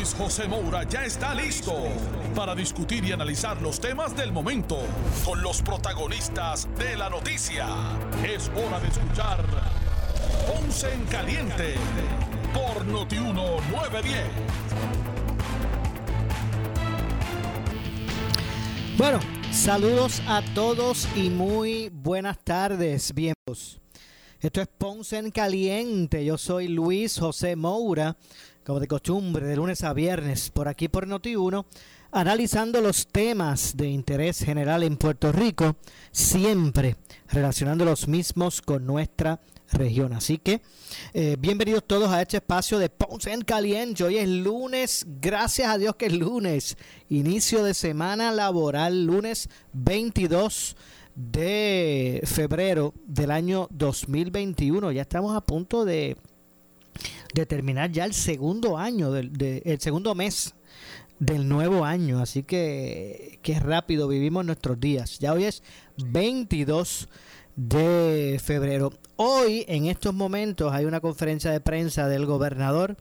Luis José Moura ya está listo para discutir y analizar los temas del momento con los protagonistas de la noticia. Es hora de escuchar Ponce en Caliente por Notiuno 910. Bueno, saludos a todos y muy buenas tardes. Bienvenidos. Esto es Ponce en Caliente. Yo soy Luis José Moura como de costumbre, de lunes a viernes, por aquí por Noti1, analizando los temas de interés general en Puerto Rico, siempre relacionando los mismos con nuestra región. Así que eh, bienvenidos todos a este espacio de Ponce en Caliente. Hoy es lunes, gracias a Dios que es lunes, inicio de semana laboral, lunes 22 de febrero del año 2021. Ya estamos a punto de de terminar ya el segundo año, del, el segundo mes del nuevo año. Así que qué rápido vivimos nuestros días. Ya hoy es 22 de febrero. Hoy, en estos momentos, hay una conferencia de prensa del gobernador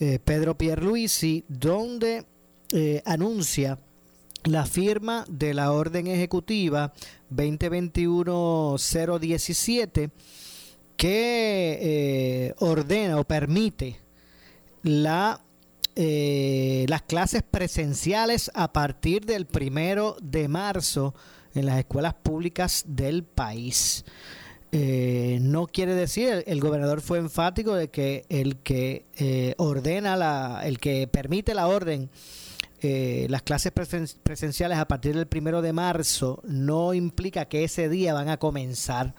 eh, Pedro Pierluisi, donde eh, anuncia la firma de la orden ejecutiva 2021-017 que eh, ordena o permite la, eh, las clases presenciales a partir del primero de marzo en las escuelas públicas del país. Eh, no quiere decir, el, gobernador fue enfático de que el que ordena, la, el que permite la orden, las clases presenciales a partir del primero de marzo, no implica que ese día van a comenzar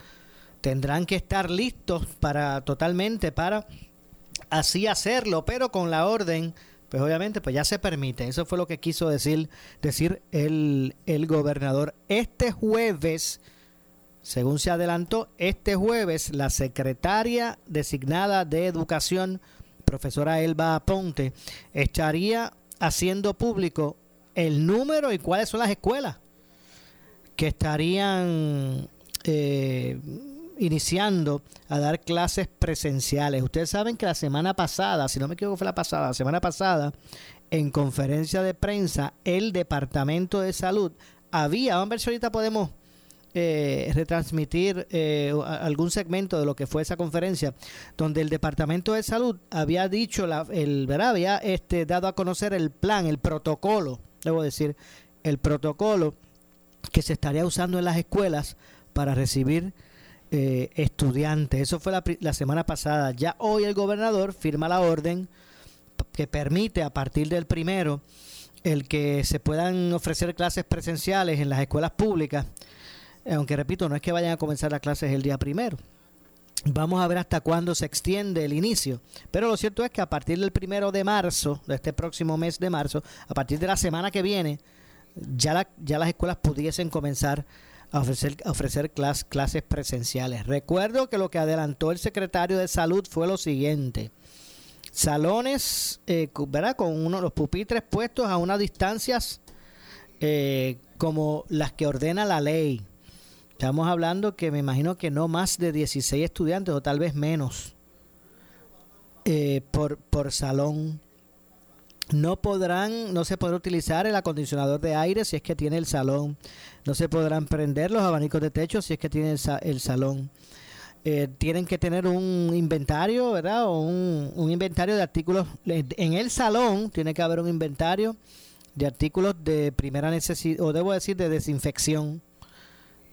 tendrán que estar listos para totalmente para así hacerlo, pero con la orden, pues obviamente pues ya se permite. Eso fue lo que quiso decir, decir el, el gobernador. Este jueves, según se adelantó, este jueves la secretaria designada de Educación, profesora Elba Aponte, estaría haciendo público el número y cuáles son las escuelas que estarían eh, iniciando a dar clases presenciales. Ustedes saben que la semana pasada, si no me equivoco fue la pasada, la semana pasada, en conferencia de prensa, el Departamento de Salud había, vamos a ver si ahorita podemos eh, retransmitir eh, algún segmento de lo que fue esa conferencia, donde el Departamento de Salud había dicho, la, el, ¿verdad? había este, dado a conocer el plan, el protocolo, debo decir, el protocolo que se estaría usando en las escuelas para recibir eh, estudiantes. Eso fue la, la, semana pasada. Ya hoy el gobernador firma la orden que permite a partir del primero el que se puedan ofrecer clases presenciales en las escuelas públicas. Aunque repito, no es que vayan a comenzar las clases el día primero. Vamos a ver hasta cuándo se extiende el inicio. Pero lo cierto es que a partir del primero de marzo, de este próximo mes de marzo, a partir de la semana que viene, ya, ya las escuelas pudiesen comenzar a ofrecer, ofrecer clases presenciales. Recuerdo que lo que adelantó el secretario de Salud fue lo siguiente. Salones, eh, ¿verdad? Con uno, los pupitres puestos a unas distancias eh, como las que ordena la ley. Estamos hablando que me imagino que no más de 16 estudiantes o tal vez menos eh, por, por salón. No podrán, no se podrá utilizar el acondicionador de aire si es que tiene el salón. No se podrán prender los abanicos de techo si es que tiene el, salón. Eh, tienen que tener un inventario, ¿verdad? O un, inventario de artículos. En el salón tiene que haber un inventario de artículos de primera necesidad, o debo decir de desinfección.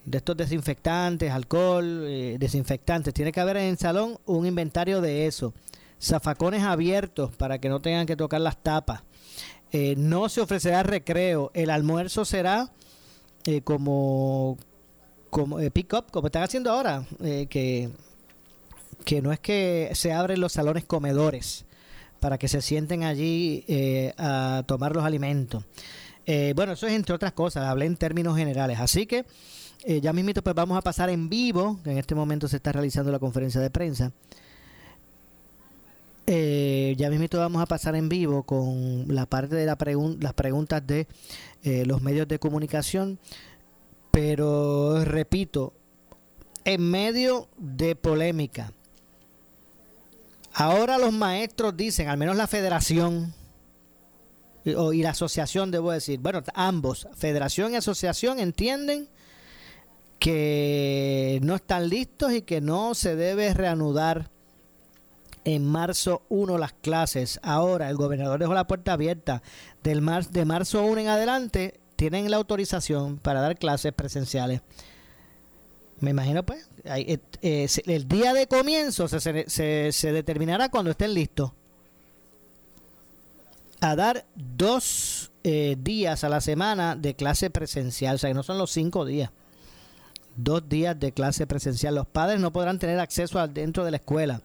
De estos desinfectantes, alcohol, eh, desinfectantes. Tiene que haber en el salón un inventario de eso zafacones abiertos para que no tengan que tocar las tapas. Eh, no se ofrecerá recreo. El almuerzo será eh, como, como eh, pick-up, como están haciendo ahora, que, que no es que se abren los salones comedores para que se sienten allí a tomar los alimentos. bueno, eso es entre otras cosas, hablé en términos generales. Así que eh, ya mismito pues vamos a pasar en vivo, que en este momento se está realizando la conferencia de prensa. Eh, ya mismito vamos a pasar en vivo con la parte de la las preguntas de eh, los medios de comunicación, pero repito, en medio de polémica. Ahora los maestros dicen, al menos la federación y, y la asociación, debo decir, bueno, ambos, federación y asociación entienden que no están listos y que no se debe reanudar en marzo 1 las clases. Ahora el gobernador dejó la puerta abierta. Del mar, de marzo 1 en adelante tienen la autorización para dar clases presenciales. Me imagino pues, eh, eh, el día de comienzo se, se, determinará cuando estén listos. A dar dos eh, días a la semana de clase presencial, o sea que no son los cinco días. Dos días de clase presencial. Los padres no podrán tener acceso dentro de la escuela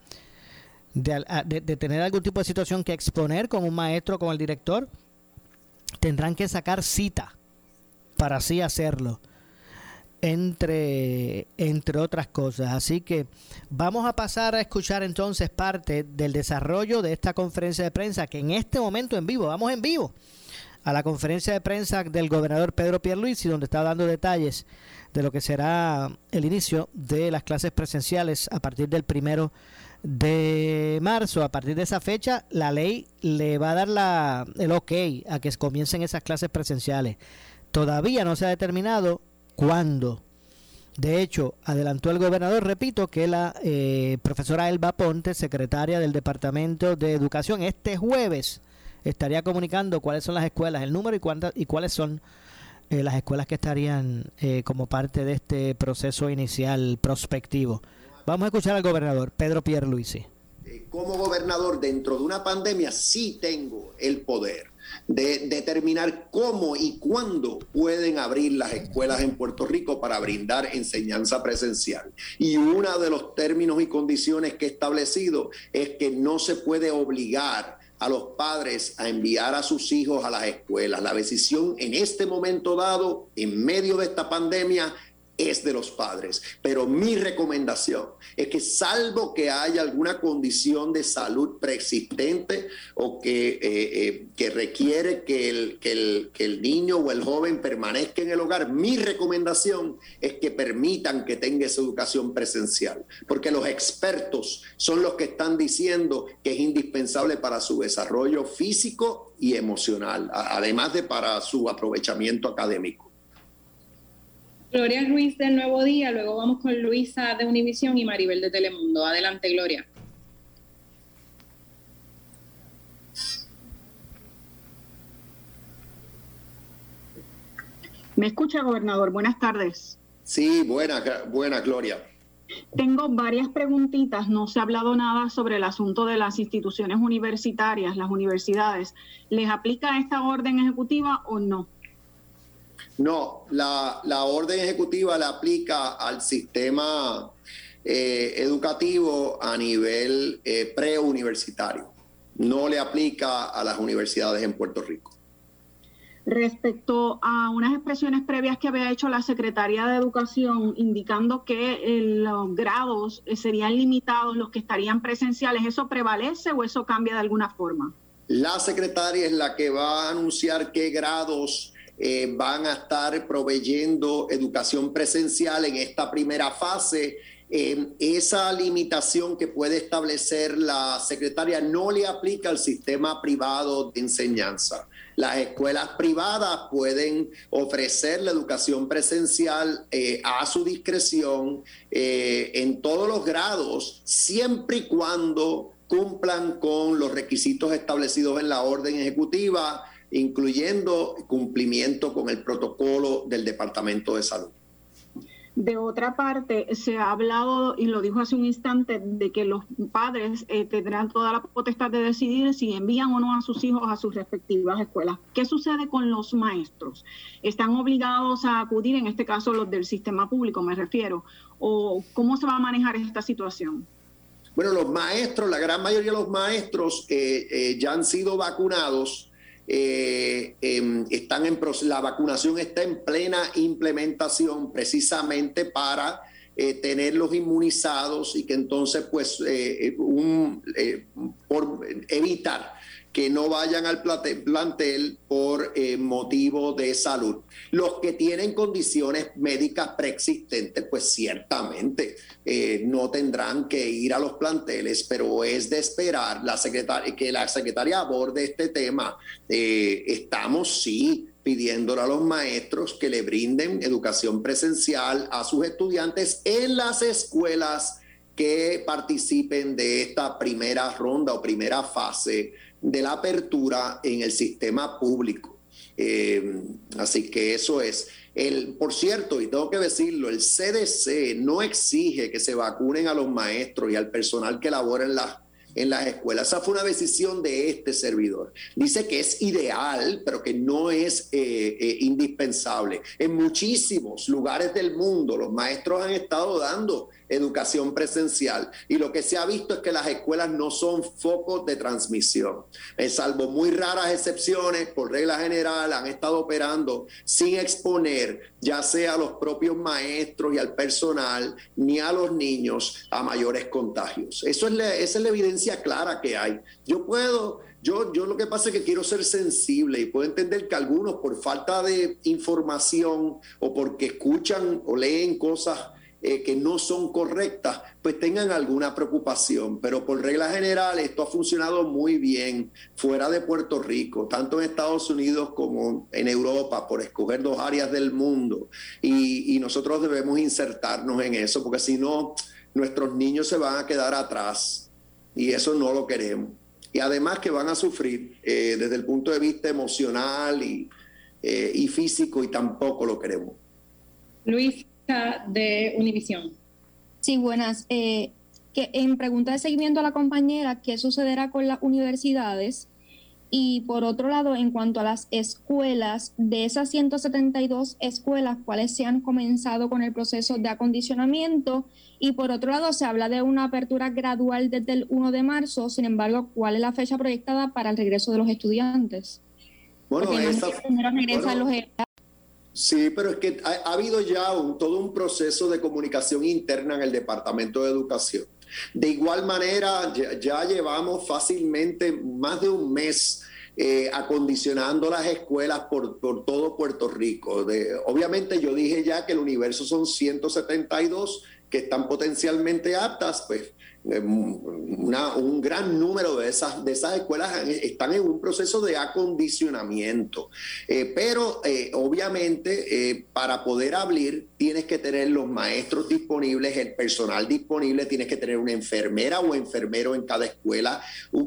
de, tener algún tipo de situación que exponer con un maestro, con el director, tendrán que sacar cita para así hacerlo. Entre, entre otras cosas. Así que vamos a pasar a escuchar entonces parte del desarrollo de esta conferencia de prensa que en este momento en vivo, vamos en vivo a la conferencia de prensa del gobernador Pedro Pierluisi, donde está dando detalles de lo que será el inicio de las clases presenciales a partir del primero de marzo, a partir de esa fecha, la ley le va a dar la, el ok a que comiencen esas clases presenciales. Todavía no se ha determinado cuándo. De hecho, adelantó el gobernador, repito, que la eh, profesora Elba Ponte, secretaria del Departamento de Educación, este jueves estaría comunicando cuáles son las escuelas, el número y, cuántas, y cuáles son eh, las escuelas que estarían eh, como parte de este proceso inicial prospectivo. Vamos a escuchar al gobernador Pedro Pierluisi. Eh, como gobernador dentro de una pandemia sí tengo el poder de determinar cómo y cuándo pueden abrir las escuelas en Puerto Rico para brindar enseñanza presencial. Y uno de los términos y condiciones que he establecido es que no se puede obligar a los padres a enviar a sus hijos a las escuelas. La decisión en este momento dado, en medio de esta pandemia, es de los padres. Pero mi recomendación es que salvo que haya alguna condición de salud preexistente o que, eh, eh, que requiere que el, que, el, que el niño o el joven permanezca en el hogar, mi recomendación es que permitan que tenga esa educación presencial, porque los expertos son los que están diciendo que es indispensable para su desarrollo físico y emocional, además de para su aprovechamiento académico. Gloria Ruiz del Nuevo Día, luego vamos con Luisa de Univisión y Maribel de Telemundo. Adelante, Gloria. ¿Me escucha, gobernador? Buenas tardes. Sí, buena, buena, Gloria. Tengo varias preguntitas. No se ha hablado nada sobre el asunto de las instituciones universitarias, las universidades. ¿Les aplica esta orden ejecutiva o no? No, la, orden ejecutiva la aplica al sistema eh, educativo a nivel eh, preuniversitario. No le aplica a las universidades en Puerto Rico. Respecto a unas expresiones previas que había hecho la Secretaría de Educación indicando que eh, los grados serían limitados, los que estarían presenciales, ¿eso prevalece o eso cambia de alguna forma? La secretaria es la que va a anunciar qué grados eh, van a estar proveyendo educación presencial en esta primera fase. Eh, esa limitación que puede establecer la secretaria no le aplica al sistema privado de enseñanza. Las escuelas privadas pueden ofrecer la educación presencial eh, a su discreción en todos los grados, siempre y cuando cumplan con los requisitos establecidos en la orden ejecutiva incluyendo cumplimiento con el protocolo del Departamento de Salud. De otra parte, se ha hablado, y lo dijo hace un instante, de que los padres eh, tendrán toda la potestad de decidir si envían o no a sus hijos a sus respectivas escuelas. ¿Qué sucede con los maestros? ¿Están obligados a acudir, en este caso los del sistema público me refiero? ¿O cómo se va a manejar esta situación? Bueno, los maestros, la gran mayoría de los maestros eh, eh, ya han sido vacunados eh, em, están en, la vacunación está en plena implementación precisamente para eh, tenerlos inmunizados y que entonces pues un, por evitar que no vayan al plantel por eh, motivo de salud. Los que tienen condiciones médicas preexistentes, pues ciertamente eh, no tendrán que ir a los planteles, pero es de esperar la que la secretaria aborde este tema. Eh, estamos, sí, pidiéndole a los maestros que le brinden educación presencial a sus estudiantes en las escuelas que participen de esta primera ronda o primera fase de la apertura en el sistema público. Eh, así que eso es. El, por cierto, y tengo que decirlo, el CDC no exige que se vacunen a los maestros y al personal que labora en las en las escuelas. Esa fue una decisión de este servidor. Dice que es ideal, pero que no es eh, eh, indispensable. En muchísimos lugares del mundo los maestros han estado dando educación presencial. Y lo que se ha visto es que las escuelas no son focos de transmisión. Eh, salvo muy raras excepciones, por regla general, han estado operando sin exponer ya sea a los propios maestros y al personal, ni a los niños a mayores contagios. Eso es esa es la evidencia clara que hay. Yo puedo yo, yo, lo que pasa es que quiero ser sensible y puedo entender que algunos por falta de información o porque escuchan o leen cosas eh, que no son correctas, pues tengan alguna preocupación. Pero por regla general, esto ha funcionado muy bien fuera de Puerto Rico, tanto en Estados Unidos como en Europa, por escoger dos áreas del mundo. Y, nosotros debemos insertarnos en eso, porque si no, nuestros niños se van a quedar atrás. Y eso no lo queremos. Y además que van a sufrir eh, desde el punto de vista emocional y, eh, y físico, y tampoco lo queremos. Luis, de Univisión. Sí, buenas. Eh, que en pregunta de seguimiento a la compañera, ¿qué sucederá con las universidades? Y por otro lado, en cuanto a las escuelas, de esas 172 escuelas, ¿cuáles se han comenzado con el proceso de acondicionamiento? Y por otro lado, se habla de una apertura gradual desde el 1 de marzo, sin embargo, ¿cuál es la fecha proyectada para el regreso de los estudiantes? Bueno, esa, los Sí, pero es que ha, habido ya todo un proceso de comunicación interna en el Departamento de Educación. De igual manera, ya, llevamos fácilmente más de un mes eh, acondicionando las escuelas por, todo Puerto Rico. obviamente yo dije ya que el universo son 172 que están potencialmente aptas, pues eh, un gran número de esas, de esas escuelas están en un proceso de acondicionamiento. Eh, pero eh, obviamente para poder abrir tienes que tener los maestros disponibles, el personal disponible, tienes que tener una enfermera o enfermero en cada escuela,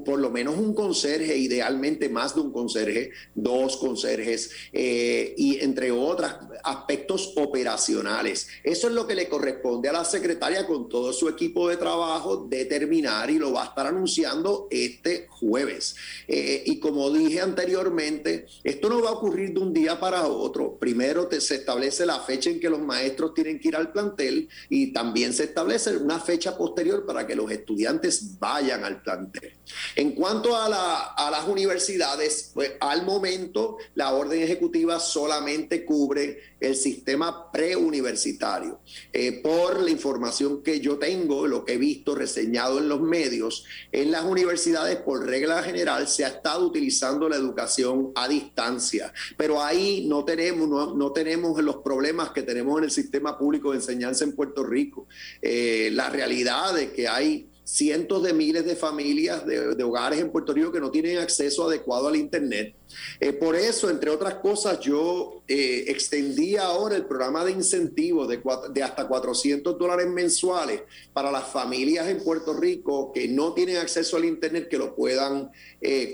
por lo menos un conserje, idealmente más de un conserje, dos conserjes y entre otros aspectos operacionales. Eso es lo que le corresponde a la secretaria con todo su equipo de trabajo determinar y lo va a estar anunciando este jueves. Eh, y como dije anteriormente, esto no va a ocurrir de un día para otro. Primero se establece la fecha en que los maestros tienen que ir al plantel y también se establece una fecha posterior para que los estudiantes vayan al plantel. En cuanto a, las universidades, pues al momento la orden ejecutiva solamente cubre el sistema preuniversitario. Eh, por la información que yo tengo, lo que he visto reseñado en los medios, en las universidades por regla general se ha estado utilizando la educación a distancia, pero ahí no tenemos, no, tenemos los problemas que tenemos en el sistema público de enseñanza en Puerto Rico. Eh, la realidad de que hay cientos de miles de familias, de, hogares en Puerto Rico que no tienen acceso adecuado al Internet. Eh, por eso, entre otras cosas, yo eh, extendí ahora el programa de incentivos de, hasta 400 dólares mensuales para las familias en Puerto Rico que no tienen acceso al Internet, que lo puedan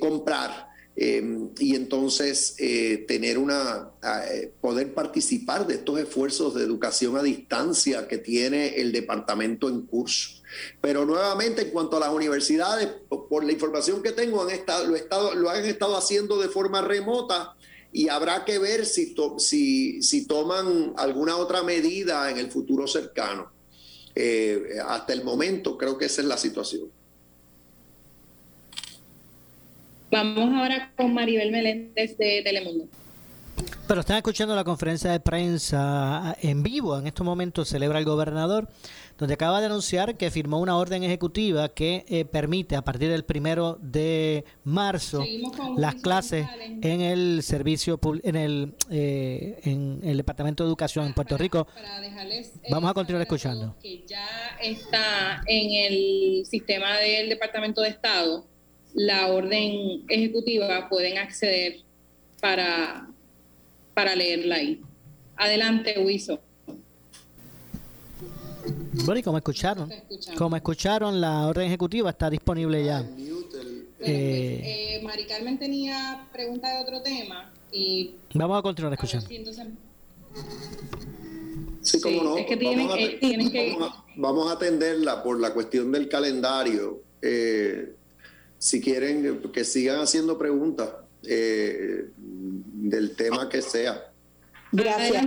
comprar. Y entonces tener una poder participar de estos esfuerzos de educación a distancia que tiene el departamento en curso. Pero nuevamente, en cuanto a las universidades, por la información que tengo, han estado, lo, estado, lo han estado haciendo de forma remota y habrá que ver si, si, si toman alguna otra medida en el futuro cercano. Eh, hasta el momento creo que esa es la situación. Vamos ahora con Maribel Meléndez de Telemundo. Pero están escuchando la conferencia de prensa en vivo. En estos momentos celebra el gobernador, donde acaba de anunciar que firmó una orden ejecutiva que eh, permite a partir del primero de marzo las clases en el servicio en el eh, en el departamento de educación en Puerto Rico. Vamos a continuar escuchando. Que ya está en el sistema del departamento de estado la orden ejecutiva pueden acceder para para leerla ahí. Adelante, Wiso. Bueno, y como escucharon, como escucharon, la orden ejecutiva está disponible ya. Eh, eh, Mari Carmen tenía pregunta de otro tema y vamos a continuar escuchando. Sí, como no. Es que tienen, vamos, a, eh, tienen que... vamos, a, atenderla por la cuestión del calendario. Eh, si quieren que sigan haciendo preguntas. Eh, del tema que sea. Gracias.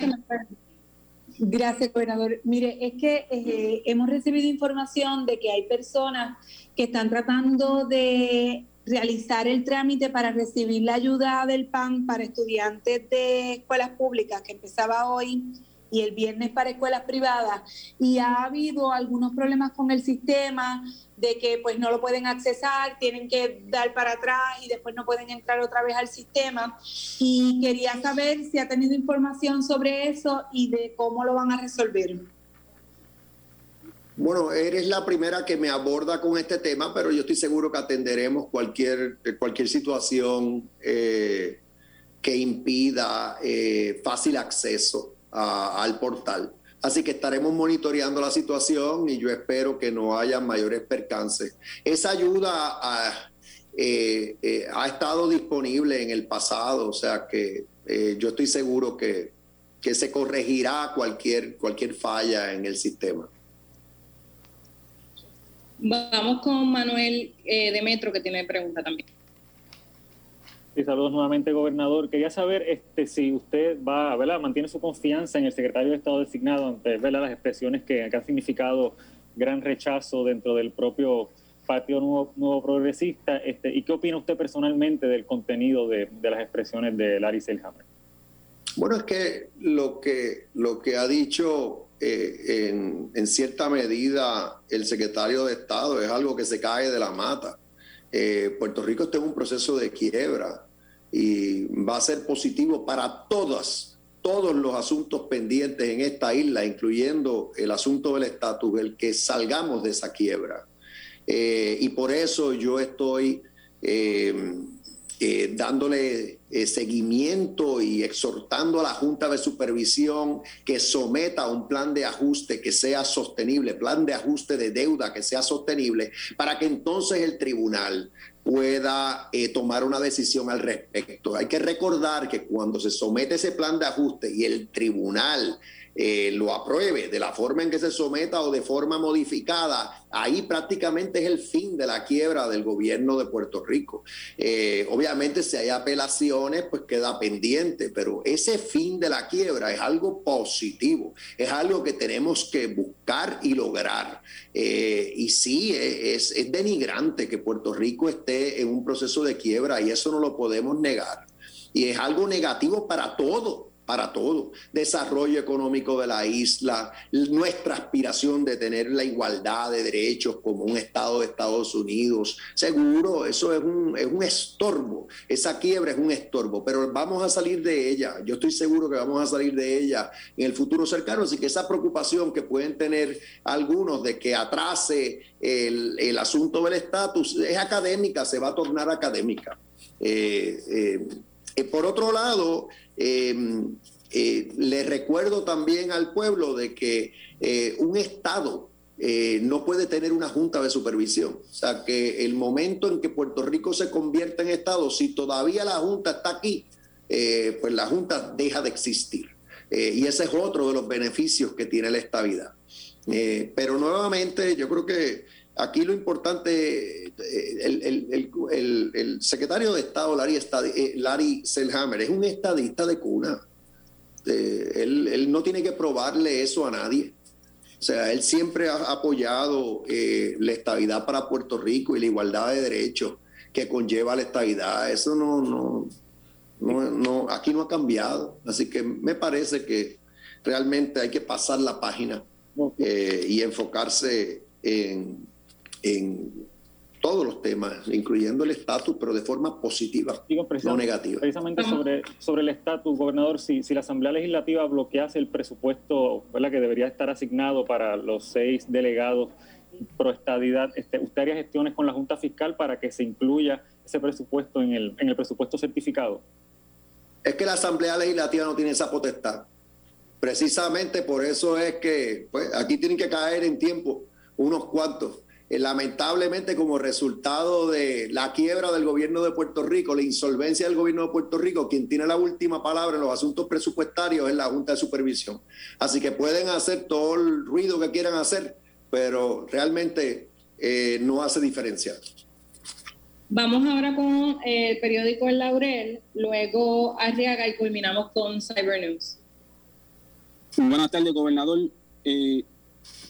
Gracias, gobernador. Mire, es que eh, hemos recibido información de que hay personas que están tratando de realizar el trámite para recibir la ayuda del PAN para estudiantes de escuelas públicas que empezaba hoy y el viernes para escuelas privadas y ha habido algunos problemas con el sistema de que pues no lo pueden accesar, tienen que dar para atrás y después no pueden entrar otra vez al sistema. Y quería saber si ha tenido información sobre eso y de cómo lo van a resolver. Bueno, eres la primera que me aborda con este tema, pero yo estoy seguro que atenderemos cualquier, cualquier situación eh, que impida eh, fácil acceso al portal. Así que estaremos monitoreando la situación y yo espero que no haya mayores percances. Esa ayuda eh, eh, ha estado disponible en el pasado, o sea que eh, yo estoy seguro que, que se corregirá cualquier, cualquier falla en el sistema. Vamos con Manuel de Metro que tiene pregunta también. Sí, saludos nuevamente, gobernador. Quería saber este, si usted va, ¿verdad? mantiene su confianza en el secretario de Estado designado ante ¿verdad? las expresiones que, han significado gran rechazo dentro del propio Partido Nuevo, Progresista. Este, ¿Y qué opina usted personalmente del contenido de, las expresiones de Larry Selhammer? Bueno, es que lo que, lo que ha dicho eh, en, en, cierta medida el secretario de Estado es algo que se cae de la mata. Eh, Puerto Rico está en un proceso de quiebra y va a ser positivo para todas, todos los asuntos pendientes en esta isla, incluyendo el asunto del estatus, el que salgamos de esa quiebra. Eh, y por eso yo estoy eh, eh, dándole seguimiento y exhortando a la Junta de Supervisión que someta un plan de ajuste que sea sostenible, plan de ajuste de deuda que sea sostenible, para que entonces el tribunal pueda eh, tomar una decisión al respecto. Hay que recordar que cuando se somete ese plan de ajuste y el tribunal eh, lo apruebe de la forma en que se someta o de forma modificada, ahí prácticamente es el fin de la quiebra del gobierno de Puerto Rico. Eh, obviamente si hay apelaciones, pues queda pendiente, pero ese fin de la quiebra es algo positivo, es algo que tenemos que buscar y lograr. Eh, y sí, es, es denigrante que Puerto Rico esté en un proceso de quiebra y eso no lo podemos negar. Y es algo negativo para todos para todo. Desarrollo económico de la isla, nuestra aspiración de tener la igualdad de derechos como un Estado de Estados Unidos. Seguro, eso es un, es un estorbo. Esa quiebra es un estorbo, pero vamos a salir de ella. Yo estoy seguro que vamos a salir de ella en el futuro cercano. Así que esa preocupación que pueden tener algunos de que atrase el, el asunto del estatus es académica, se va a tornar académica. Eh, eh, eh, por otro lado, em, eh, le recuerdo también al pueblo de que eh, un Estado no puede tener una junta de supervisión. O sea, que el momento en que Puerto Rico se convierta en Estado, si todavía la junta está aquí, pues la junta deja de existir. y ese es otro de los beneficios que tiene la estabilidad. pero nuevamente, yo creo que Aquí lo importante, eh, el, secretario de Estado, Larry, eh, Larry Selhammer, es un estadista de cuna. Eh, él, no tiene que probarle eso a nadie. O sea, él siempre ha apoyado la estabilidad para Puerto Rico y la igualdad de derechos que conlleva la estabilidad. Eso no, no, no, no, aquí no ha cambiado. Así que me parece que realmente hay que pasar la página eh, y enfocarse en, en todos los temas, incluyendo el estatus, pero de forma positiva, no negativa. Precisamente sobre, sobre el estatus, gobernador, si, si la Asamblea Legislativa bloquease el presupuesto ¿verdad? que debería estar asignado para los seis delegados pro estadidad, este, ¿usted haría gestiones con la Junta Fiscal para que se incluya ese presupuesto en el, en el presupuesto certificado? Es que la Asamblea Legislativa no tiene esa potestad. Precisamente por eso es que pues, aquí tienen que caer en tiempo unos cuantos eh, lamentablemente como resultado de la quiebra del gobierno de Puerto Rico, la insolvencia del gobierno de Puerto Rico, quien tiene la última palabra en los asuntos presupuestarios es la Junta de Supervisión. Así que pueden hacer todo el ruido que quieran hacer, pero realmente eh, no hace diferencia. Vamos ahora con eh, el periódico El Laurel, luego Arriaga y culminamos con Cyber News. Buenas tardes, gobernador. Eh,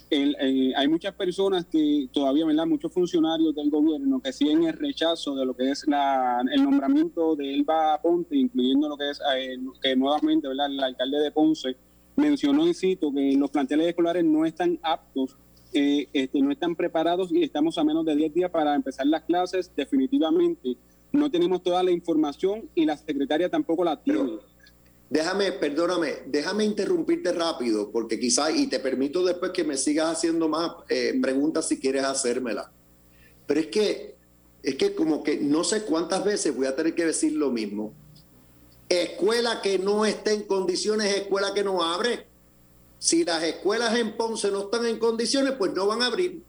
eh, hay muchas personas que todavía, ¿verdad? Muchos funcionarios del gobierno que siguen el rechazo de lo que es la, el nombramiento de Elba Ponte, incluyendo lo que es eh, que nuevamente, ¿verdad? El alcalde de Ponce mencionó y cito que los planteles escolares no están aptos, eh, este, no están preparados y estamos a menos de 10 días para empezar las clases. Definitivamente no tenemos toda la información y la secretaria tampoco la tiene. Déjame, perdóname, déjame interrumpirte rápido, porque quizás, y te permito después que me sigas haciendo más eh, preguntas si quieres hacérmela. Pero es que, es que como que no sé cuántas veces voy a tener que decir lo mismo. Escuela que no esté en condiciones, escuela que no abre. Si las escuelas en Ponce no están en condiciones, pues no van a abrir.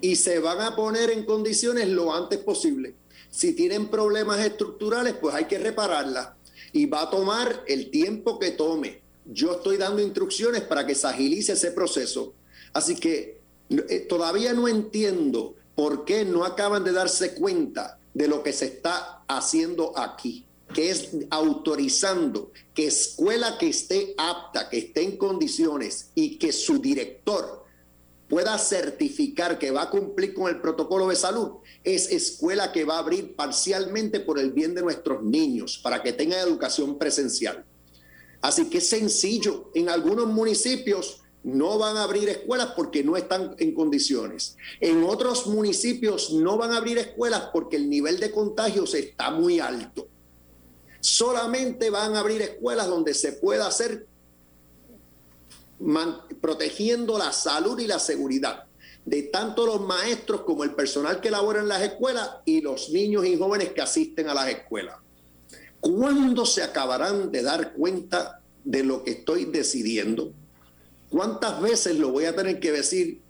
Y se van a poner en condiciones lo antes posible. Si tienen problemas estructurales, pues hay que repararlas y va a tomar el tiempo que tome. Yo estoy dando instrucciones para que se agilice ese proceso. Así que eh, todavía no entiendo por qué no acaban de darse cuenta de lo que se está haciendo aquí, que es autorizando que escuela que esté apta, que esté en condiciones y que su director pueda certificar que va a cumplir con el protocolo de salud, es escuela que va a abrir parcialmente por el bien de nuestros niños, para que tengan educación presencial. Así que es sencillo. En algunos municipios no van a abrir escuelas porque no están en condiciones. En otros municipios no van a abrir escuelas porque el nivel de contagios está muy alto. Solamente van a abrir escuelas donde se pueda hacer protegiendo la salud y la seguridad de tanto los maestros como el personal que labora en las escuelas y los niños y jóvenes que asisten a las escuelas. ¿Cuándo se acabarán de dar cuenta de lo que estoy decidiendo? ¿Cuántas veces lo voy a tener que decir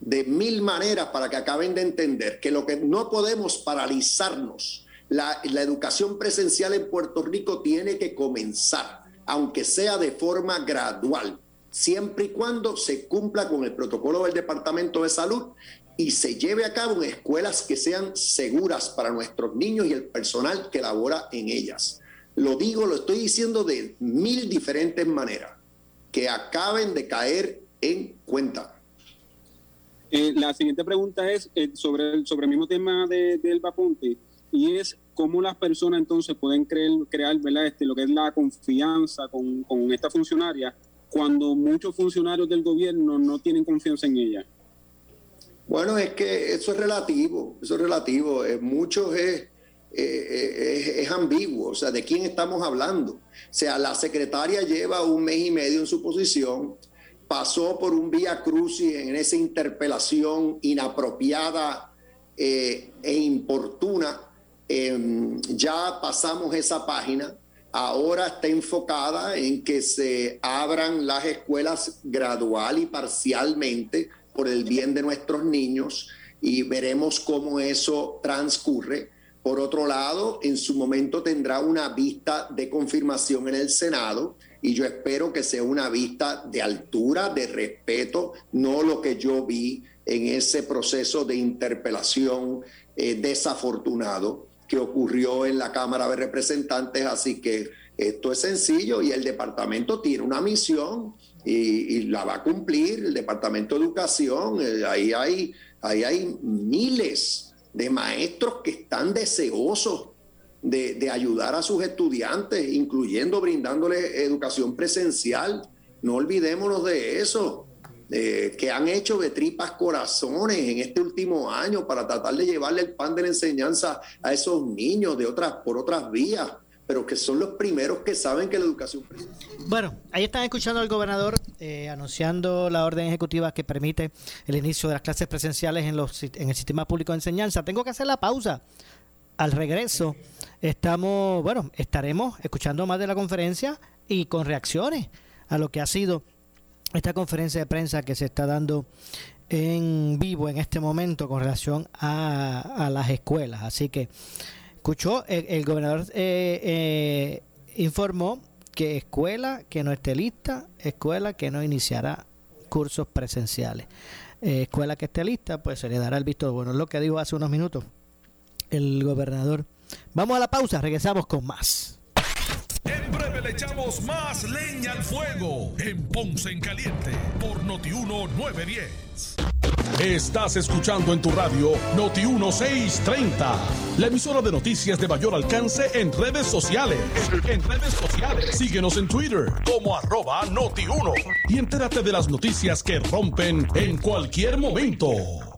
de mil maneras para que acaben de entender que lo que no podemos paralizarnos, la, la educación presencial en Puerto Rico tiene que comenzar, aunque sea de forma gradual siempre y cuando se cumpla con el protocolo del Departamento de Salud y se lleve a cabo en escuelas que sean seguras para nuestros niños y el personal que labora en ellas. Lo digo, lo estoy diciendo de mil diferentes maneras, que acaben de caer en cuenta. Eh, la siguiente pregunta es eh, sobre, el, sobre el mismo tema del de, Vaponte y es cómo las personas entonces pueden creer, crear. Este, lo que es la confianza con, con esta funcionaria cuando muchos funcionarios del gobierno no tienen confianza en ella? Bueno, es que eso es relativo, eso es relativo. muchos es, es, ambiguo, o sea, ¿de quién estamos hablando? O sea, la secretaria lleva un mes y medio en su posición, pasó por un vía crucis en esa interpelación inapropiada eh, e importuna. Em, ya pasamos esa página ahora está enfocada en que se abran las escuelas gradual y parcialmente por el bien de nuestros niños y veremos cómo eso transcurre. Por otro lado, en su momento tendrá una vista de confirmación en el Senado y yo espero que sea una vista de altura, de respeto, no lo que yo vi en ese proceso de interpelación eh, desafortunado que ocurrió en la Cámara de Representantes, así que esto es sencillo y el departamento tiene una misión y, la va a cumplir, el Departamento de Educación, eh, ahí hay, ahí hay miles de maestros que están deseosos de, ayudar a sus estudiantes, incluyendo brindándoles educación presencial. No olvidémonos de eso, que han hecho de tripas corazones en este último año para tratar de llevarle el pan de la enseñanza a esos niños de otras, por otras vías pero que son los primeros que saben que la educación... Bueno, ahí están escuchando al gobernador eh, anunciando la orden ejecutiva que permite el inicio de las clases presenciales en, los, en el sistema público de enseñanza. Tengo que hacer la pausa. Al regreso estamos, bueno, estaremos escuchando más de la conferencia y con reacciones a lo que ha sido esta conferencia de prensa que se está dando en vivo en este momento con relación a, las escuelas. Así que escuchó, el, gobernador eh, eh, informó que escuela que no esté lista, escuela que no iniciará cursos presenciales. Eh, escuela que esté lista, pues se le dará el visto bueno. Lo que dijo hace unos minutos el gobernador. Vamos a la pausa, regresamos con más. Le echamos más leña al fuego en Ponce en Caliente por Notiuno 910. Estás escuchando en tu radio Noti 1630, la emisora de noticias de mayor alcance en redes sociales. En redes sociales. Síguenos en Twitter como arroba Noti1 y entérate de las noticias que rompen en cualquier momento.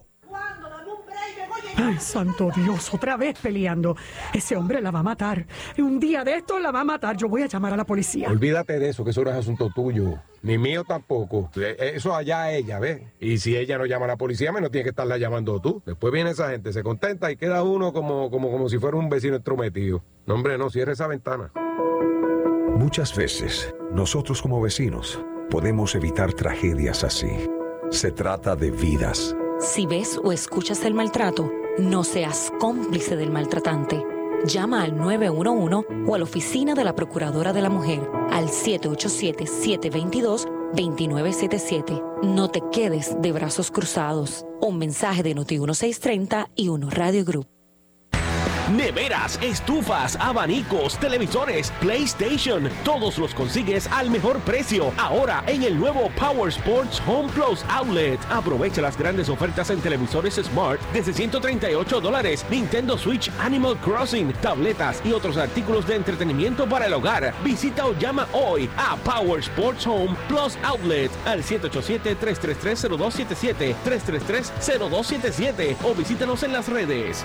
Ay, santo Dios, otra vez peleando. Ese hombre la va a matar. Un día de esto la va a matar. Yo voy a llamar a la policía. Olvídate de eso, que eso no es asunto tuyo. Ni mío tampoco. Eh, eh, eso allá ella, ¿ves? Y si ella no llama a la policía, menos tiene que estarla llamando tú. Después viene esa gente, se contenta y queda uno como, como, como si fuera un vecino entrometido. No, hombre, no, cierre esa ventana. Muchas veces, nosotros como vecinos podemos evitar tragedias así. Se trata de vidas. Si ves o escuchas el maltrato, no seas cómplice del maltratante. Llama al 911 o a la oficina de la Procuradora de la Mujer al 787-722-2977. No te quedes de brazos cruzados. Un mensaje de Noti 1630 y Uno Radio Group. Neveras, estufas, abanicos, televisores, PlayStation, todos los consigues al mejor precio. Ahora en el nuevo Power Sports Home Plus Outlet. Aprovecha las grandes ofertas en televisores Smart desde 138 dólares, Nintendo Switch Animal Crossing, tabletas y otros artículos de entretenimiento para el hogar. Visita o llama hoy a Power Sports Home Plus Outlet al 787-333-0277, 333-0277 o visítanos en las redes.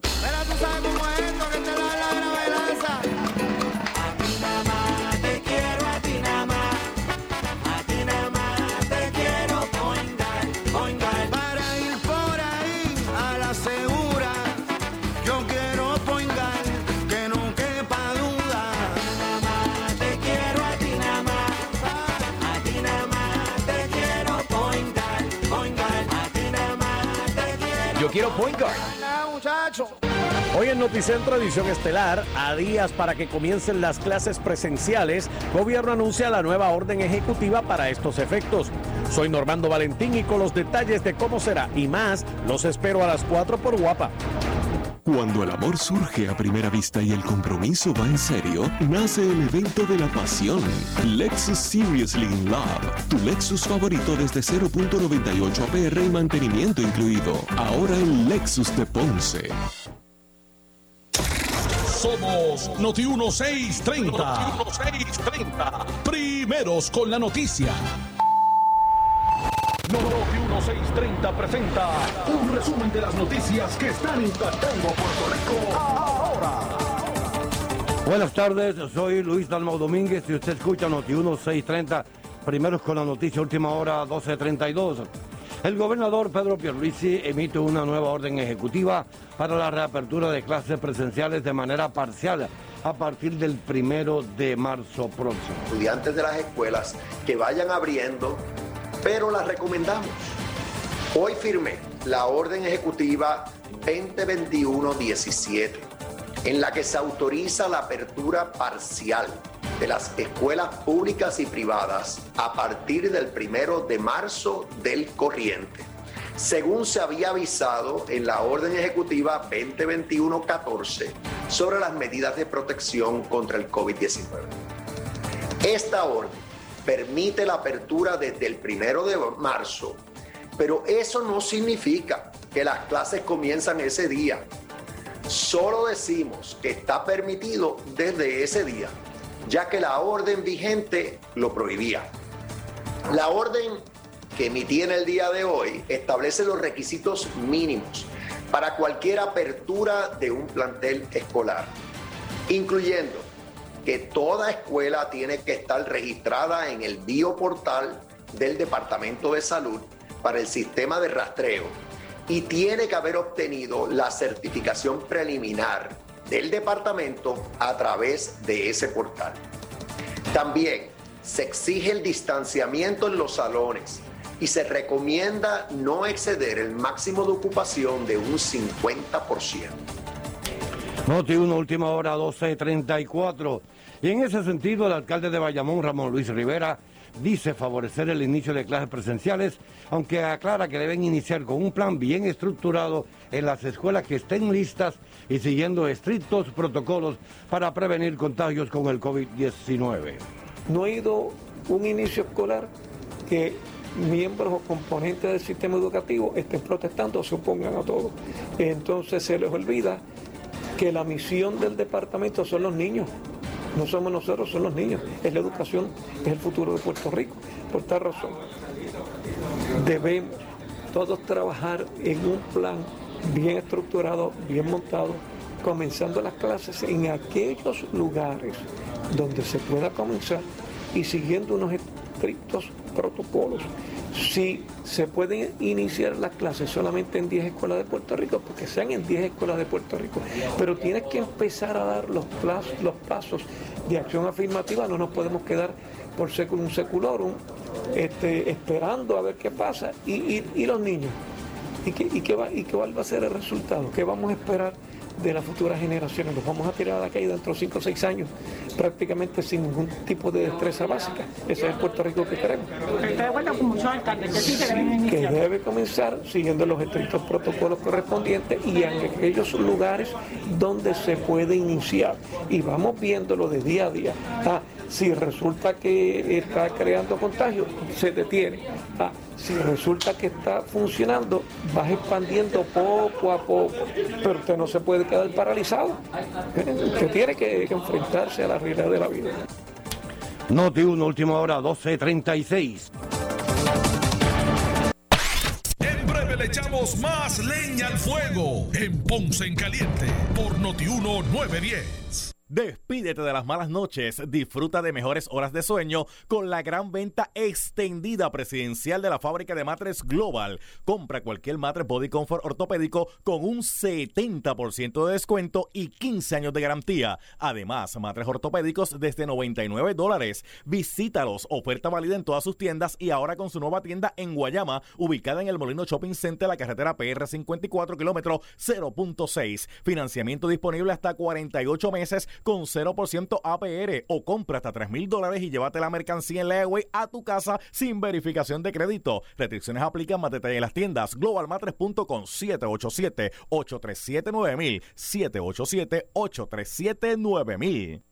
pero tú esto, que te la la gravelanza. A ti nada más te quiero, a ti nada más. A ti nada más te quiero, poingar, poingar. Para ir por ahí a la segura, yo quiero poingar, que no quepa duda. A ti nada más te quiero, a ti nada más. A ti nada más te quiero, poingar, poingar. A ti nada más te quiero. Yo quiero poingar. Hoy en Noticentro Edición Estelar, a días para que comiencen las clases presenciales, gobierno anuncia la nueva orden ejecutiva para estos efectos. Soy Normando Valentín y con los detalles de cómo será y más, los espero a las 4 por Guapa. Cuando el amor surge a primera vista y el compromiso va en serio, nace el evento de la pasión. Lexus Seriously in Love. Tu Lexus favorito desde 0.98 APR y mantenimiento incluido. Ahora en Lexus de Ponce. Somos Noti 1630. Noti 1630. Primeros con la noticia. Noti 1630 presenta un resumen de las noticias que están impactando Puerto Rico ahora. Buenas tardes, soy Luis Dalmau Domínguez y usted escucha Noti 1630, primeros con la noticia, última hora 1232. El gobernador Pedro Pierluisi emite una nueva orden ejecutiva para la reapertura de clases presenciales de manera parcial a partir del primero de marzo próximo. estudiantes de las escuelas que vayan abriendo, pero las recomendamos. Hoy firmé la orden ejecutiva 2021-17, en la que se autoriza la apertura parcial de las escuelas públicas y privadas a partir del primero de marzo del corriente, según se había avisado en la orden ejecutiva 2021-14 sobre las medidas de protección contra el COVID-19. Esta orden permite la apertura desde el primero de marzo, pero eso no significa que las clases comienzan ese día. Solo decimos que está permitido desde ese día, ya que la orden vigente lo prohibía. La orden que emití en el día de hoy establece los requisitos mínimos para cualquier apertura de un plantel escolar, incluyendo que toda escuela tiene que estar registrada en el bioportal del Departamento de Salud para el sistema de rastreo y tiene que haber obtenido la certificación preliminar del departamento a través de ese portal. También se exige el distanciamiento en los salones y se recomienda no exceder el máximo de ocupación de un 50%. Noti 1, última hora 12.34. Y en ese sentido, el alcalde de Bayamón, Ramón Luis Rivera, dice favorecer el inicio de clases presenciales, aunque aclara que deben iniciar con un plan bien estructurado en las escuelas que estén listas y siguiendo estrictos protocolos para prevenir contagios con el COVID-19. No ha ido un inicio escolar que miembros o componentes del sistema educativo estén protestando o se opongan a todo. Entonces se les olvida que la misión del departamento son los niños. No somos nosotros, son los niños. Es la educación, es el futuro de Puerto Rico. Por tal razón, debemos todos trabajar en un plan bien estructurado, bien montado, comenzando las clases en aquellos lugares donde se pueda comenzar y siguiendo unos estrictos protocolos. Si se pueden iniciar las clases solamente en 10 escuelas de Puerto Rico, porque sean en 10 escuelas de Puerto Rico, pero tienes que empezar a dar los, los pasos de acción afirmativa, no nos podemos quedar por seculum seculorum este, esperando a ver qué pasa. Y, y- y los niños, ¿Y qué, y, qué va, ¿Y cuál va a ser el resultado? ¿Qué vamos a esperar de las futuras generaciones? ¿Los vamos a tirar a la calle dentro de 5 o 6 años prácticamente sin ningún tipo de destreza básica? Ese es el Puerto Rico que queremos. Estoy de acuerdo con muchos alcaldes sí que debe comenzar siguiendo los estrictos protocolos correspondientes y en aquellos lugares donde se puede iniciar. Y vamos viéndolo de día a día. Ah, si resulta que está creando contagio, se detiene. Ah, si resulta que está funcionando, vas expandiendo poco a poco. Pero usted no se puede quedar paralizado. Eh, Usted tiene que, que enfrentarse a la realidad de la vida. Noti 1, última hora 12.36. En breve le echamos más leña al fuego en Ponce en Caliente por Noti 1910. Despídete de las malas noches, disfruta de mejores horas de sueño con la gran venta extendida presidencial de la fábrica de matres Global. Compra cualquier matres Body Comfort ortopédico con un 70% de descuento y 15 años de garantía. Además, matres ortopédicos desde 99 dólares. Visítalos, oferta válida en todas sus tiendas y ahora con su nueva tienda en Guayama, ubicada en el Molino Shopping Center, la carretera PR 54 kilómetro 0.6. Financiamiento disponible hasta 48 meses con 0% APR o compra hasta 3 mil dólares y llévate la mercancía en Leeway a tu casa sin verificación de crédito. Restricciones aplican más detalle en las tiendas globalmatres.com 787-837-9000 787-837-9000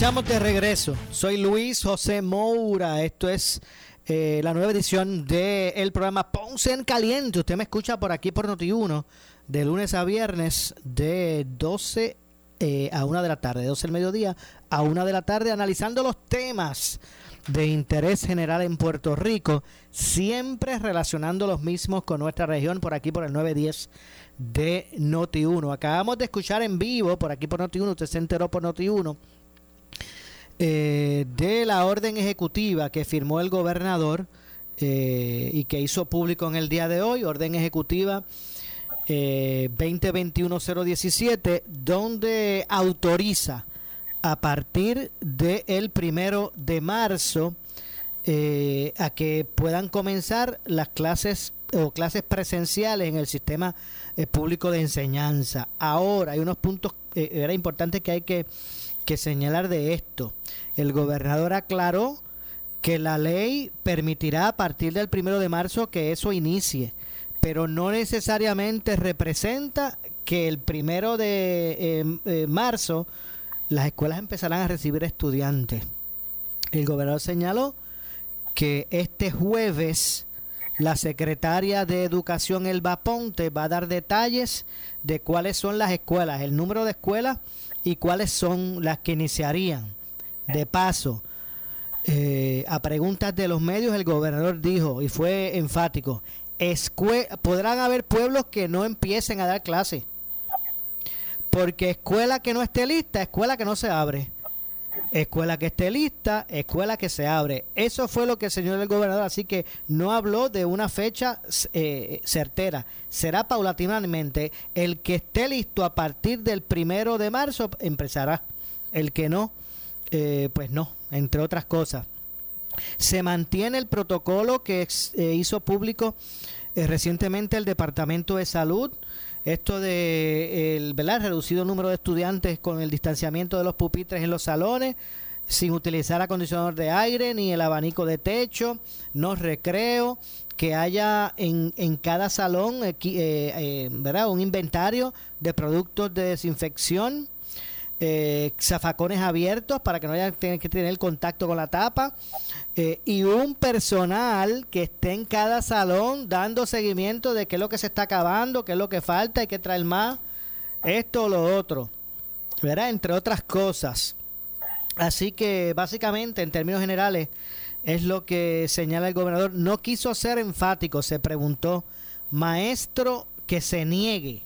Estamos de regreso. Soy Luis José Moura. Esto es eh, la nueva edición del programa Ponce en Caliente. Usted me escucha por aquí por Noti1 de lunes a viernes de 12 eh, a 1 de la tarde, de 12 del mediodía a 1 de la tarde, analizando los temas de interés general en Puerto Rico, siempre relacionando los mismos con nuestra región por aquí por el 910 de Noti1. Acabamos de escuchar en vivo por aquí por Noti1, usted se enteró por Noti1 eh, de la orden ejecutiva que firmó el gobernador eh, y que hizo público en el día de hoy, orden ejecutiva eh, 2021-017, donde autoriza a partir del primero de marzo eh, a que puedan comenzar las clases o clases presenciales en el sistema eh, público de enseñanza. Ahora hay unos puntos eh, era importante que hay que que señalar de esto. El gobernador aclaró que la ley permitirá a partir del primero de marzo que eso inicie, pero no necesariamente representa que el primero de eh, eh, marzo las escuelas empezarán a recibir estudiantes. El gobernador señaló que este jueves la secretaria de Educación Elba Ponte va a dar detalles de cuáles son las escuelas, el número de escuelas y cuáles son las que iniciarían. De paso, eh, a preguntas de los medios, el gobernador dijo, y fue enfático, escue podrán haber pueblos que no empiecen a dar clases. Porque escuela que no esté lista, escuela que no se abre. Escuela que esté lista, escuela que se abre. Eso fue lo que señaló el gobernador, así que no habló de una fecha eh, certera. Será paulatinamente. El que esté listo a partir del primero de marzo empezará. El que no, eh, pues no, entre otras cosas. Se mantiene el protocolo que eh, hizo público eh, recientemente el Departamento de Salud esto de el ¿verdad? reducido número de estudiantes con el distanciamiento de los pupitres en los salones, sin utilizar acondicionador de aire ni el abanico de techo, no recreo, que haya en, en cada salón eh, eh, ¿verdad? un inventario de productos de desinfección, eh, zafacones abiertos para que no haya que tener contacto con la tapa eh, y un personal que esté en cada salón dando seguimiento de qué es lo que se está acabando, qué es lo que falta, hay que traer más, esto o lo otro, ¿verdad? Entre otras cosas. Así que básicamente en términos generales es lo que señala el gobernador. No quiso ser enfático, se preguntó, maestro que se niegue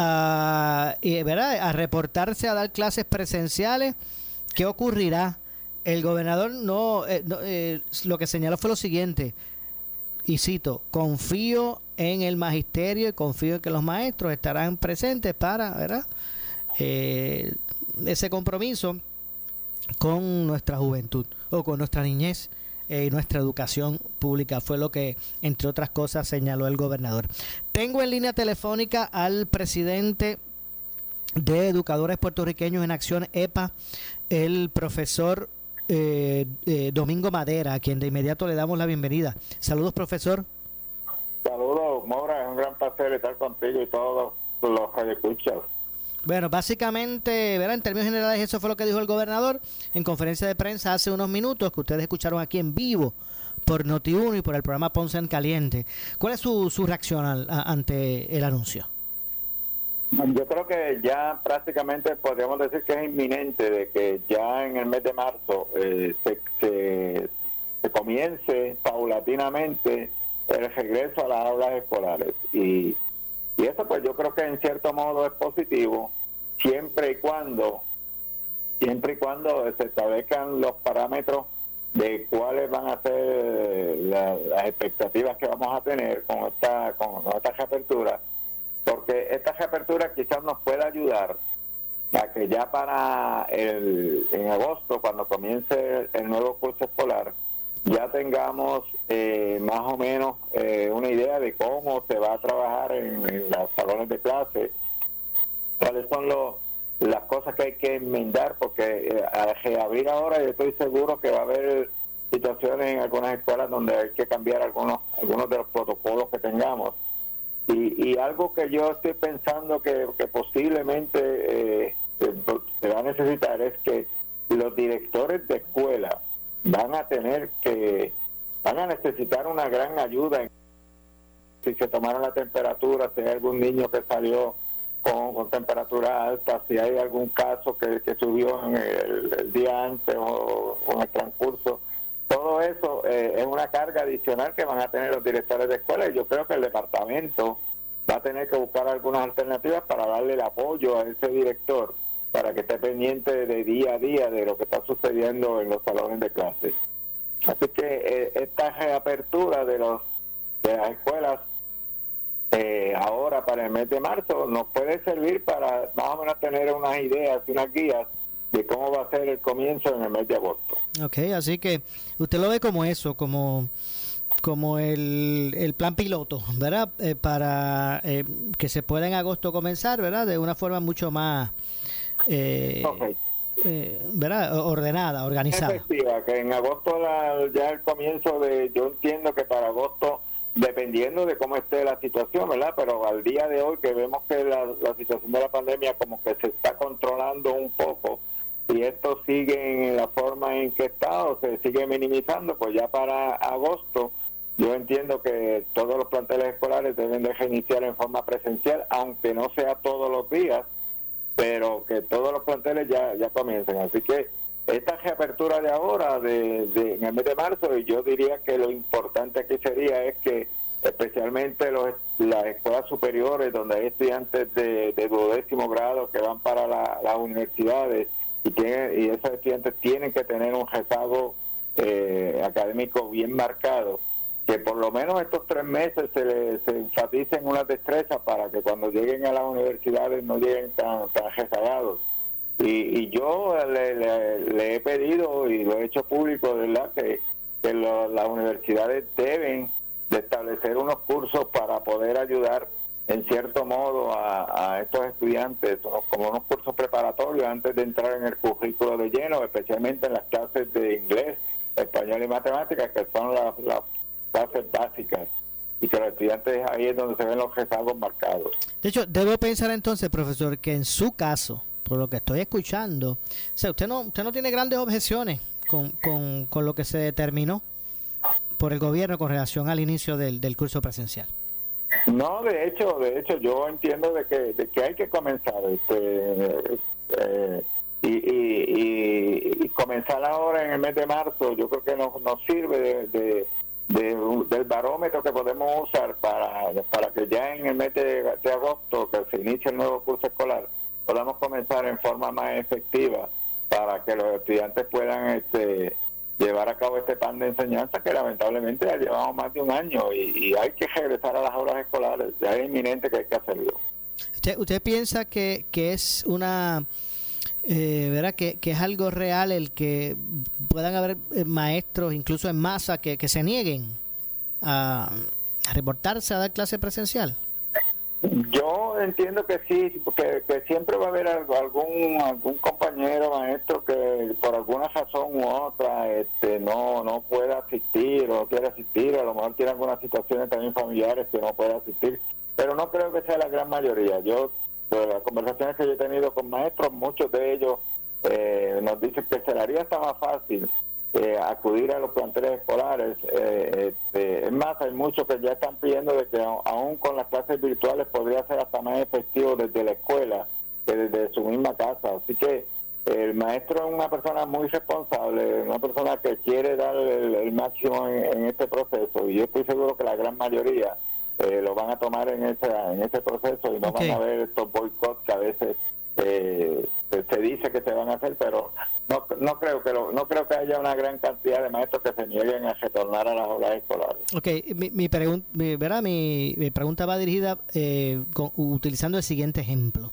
a, ¿verdad? a reportarse a dar clases presenciales, ¿qué ocurrirá? El gobernador no, eh, no eh, lo que señaló fue lo siguiente, y cito, confío en el magisterio y confío en que los maestros estarán presentes para, ¿verdad? Eh, ese compromiso con nuestra juventud o con nuestra niñez eh, y nuestra educación pública. Fue lo que, entre otras cosas, señaló el gobernador. Tengo en línea telefónica al presidente de Educadores Puertorriqueños en Acción EPA, el profesor eh, eh, Domingo Madera, a quien de inmediato le damos la bienvenida. Saludos, profesor. Saludos, Mora, es un gran placer estar contigo y todos los radioescuchas. Bueno, básicamente, ¿verdad? en términos generales, eso fue lo que dijo el gobernador en conferencia de prensa hace unos minutos, que ustedes escucharon aquí en vivo por Noti1 y por el programa Ponce en Caliente. ¿Cuál es su, su reacción al- ante el anuncio? Yo creo que ya prácticamente podríamos decir que es inminente de que ya en el mes de marzo eh, se, se, se comience paulatinamente el regreso a las aulas escolares. Y, y eso pues yo creo que en cierto modo es positivo siempre y cuando siempre y cuando se establezcan los parámetros de cuáles van a ser la- las expectativas que vamos a tener con esta con esta reapertura porque esta reapertura quizás nos pueda ayudar a que ya para el, en agosto, cuando comience el nuevo curso escolar, ya tengamos eh, más o menos eh, una idea de cómo se va a trabajar en, los salones de clase, cuáles son los, las cosas que hay que enmendar, porque eh, al reabrir ahora yo estoy seguro que va a haber situaciones en algunas escuelas donde hay que cambiar algunos, algunos de los protocolos que tengamos. Y, y algo que yo estoy pensando que, que posiblemente eh, se va a necesitar es que los directores de escuela van a tener que, van a necesitar una gran ayuda. Si se tomaron la temperatura, si hay algún niño que salió con, temperatura alta, si hay algún caso que, que subió en el, el día antes o, o en el transcurso. Todo eso eh, es una carga adicional que van a tener los directores de escuela y yo creo que el departamento va a tener que buscar algunas alternativas para darle el apoyo a ese director para que esté pendiente de día a día de lo que está sucediendo en los salones de clase. Así que eh, esta reapertura de los de las escuelas eh, ahora para el mes de marzo nos puede servir para más o menos tener unas ideas y unas guías de cómo va a ser el comienzo en el mes de agosto. Ok, así que usted lo ve como eso, como como el, el plan piloto, ¿verdad? Eh, para eh, que se pueda en agosto comenzar, ¿verdad? De una forma mucho más, eh, eh, ¿verdad? Ordenada, organizada. Efectiva, que en agosto la- ya el comienzo de, yo entiendo que para agosto, dependiendo de cómo esté la situación, ¿verdad? Pero al día de hoy que vemos que la, la situación de la pandemia como que se está controlando un poco y esto sigue en la forma en que está o se sigue minimizando, pues ya para agosto yo entiendo que todos los planteles escolares deben de reiniciar en forma presencial, aunque no sea todos los días, pero que todos los planteles ya, ya comiencen. Así que esta reapertura de ahora, de, de- en el mes de marzo, y yo diría que lo importante aquí sería es que especialmente los, las escuelas superiores, donde hay estudiantes de, de duodécimo grado que van para la- las universidades, y, tienen, y esos estudiantes tienen que tener un rezago eh, académico bien marcado, que por lo menos estos tres meses se, le, se enfaticen unas destrezas para que cuando lleguen a las universidades no lleguen tan, tan rezagados. Y, y yo le, le- he pedido y lo he hecho público, ¿verdad?, que, que las universidades deben de establecer unos cursos para poder ayudar en cierto modo a, estos estudiantes, como unos cursos preparatorios antes de entrar en el currículo de lleno, especialmente en las clases de inglés, español y matemáticas, que son las clases básicas, y que los estudiantes ahí es donde se ven los rezagos marcados. De hecho, debo pensar entonces, profesor, que en su caso, por lo que estoy escuchando, o sea, usted no, usted no tiene grandes objeciones con, con, con lo que se determinó por el gobierno con relación al inicio del, del curso presencial. No, de hecho, de hecho, yo entiendo de que, de que hay que comenzar, este, eh, y, y, y- y comenzar ahora en el mes de marzo, yo creo que nos, nos sirve de, de- de del barómetro que podemos usar para, para que ya en el mes de, agosto, que se inicie el nuevo curso escolar, podamos comenzar en forma más efectiva para que los estudiantes puedan este, llevar a cabo este plan de enseñanza que lamentablemente ya llevamos más de un año y, y hay que regresar a las aulas escolares. Ya es inminente que hay que hacerlo. ¿Usted, usted piensa que, que es una... Eh, ¿verdad? Que, que es algo real el que puedan haber eh, maestros, incluso en masa, que, que se nieguen a, a reportarse a dar clase presencial? Yo entiendo que sí, porque que siempre va a haber algo- algún algún compañero maestro que por alguna razón u otra este no no pueda asistir o no quiere asistir, a lo mejor tiene algunas situaciones también familiares que no puede asistir, pero no creo que sea la gran mayoría. Yo, de las conversaciones que yo he tenido con maestros, muchos de ellos eh, nos dicen que se haría hasta más fácil eh, acudir a los planteles escolares. Eh, este, es más, hay muchos que ya están pidiendo de que aún con las clases virtuales podría ser hasta más efectivo desde la escuela que desde su misma casa. Así que el maestro es una persona muy responsable, una persona que quiere dar el, máximo en este proceso y yo estoy seguro que la gran mayoría eh, lo van a tomar en ese, en ese proceso y no van a ver estos boicots que a veces eh, se- dice que se van a hacer, pero no, no creo que lo- no creo que haya una gran cantidad de maestros que se nieguen a retornar a las aulas escolares. Ok, mi, mi, pregun- mi- ¿verdad? mi, mi pregunta va dirigida eh, con- utilizando el siguiente ejemplo.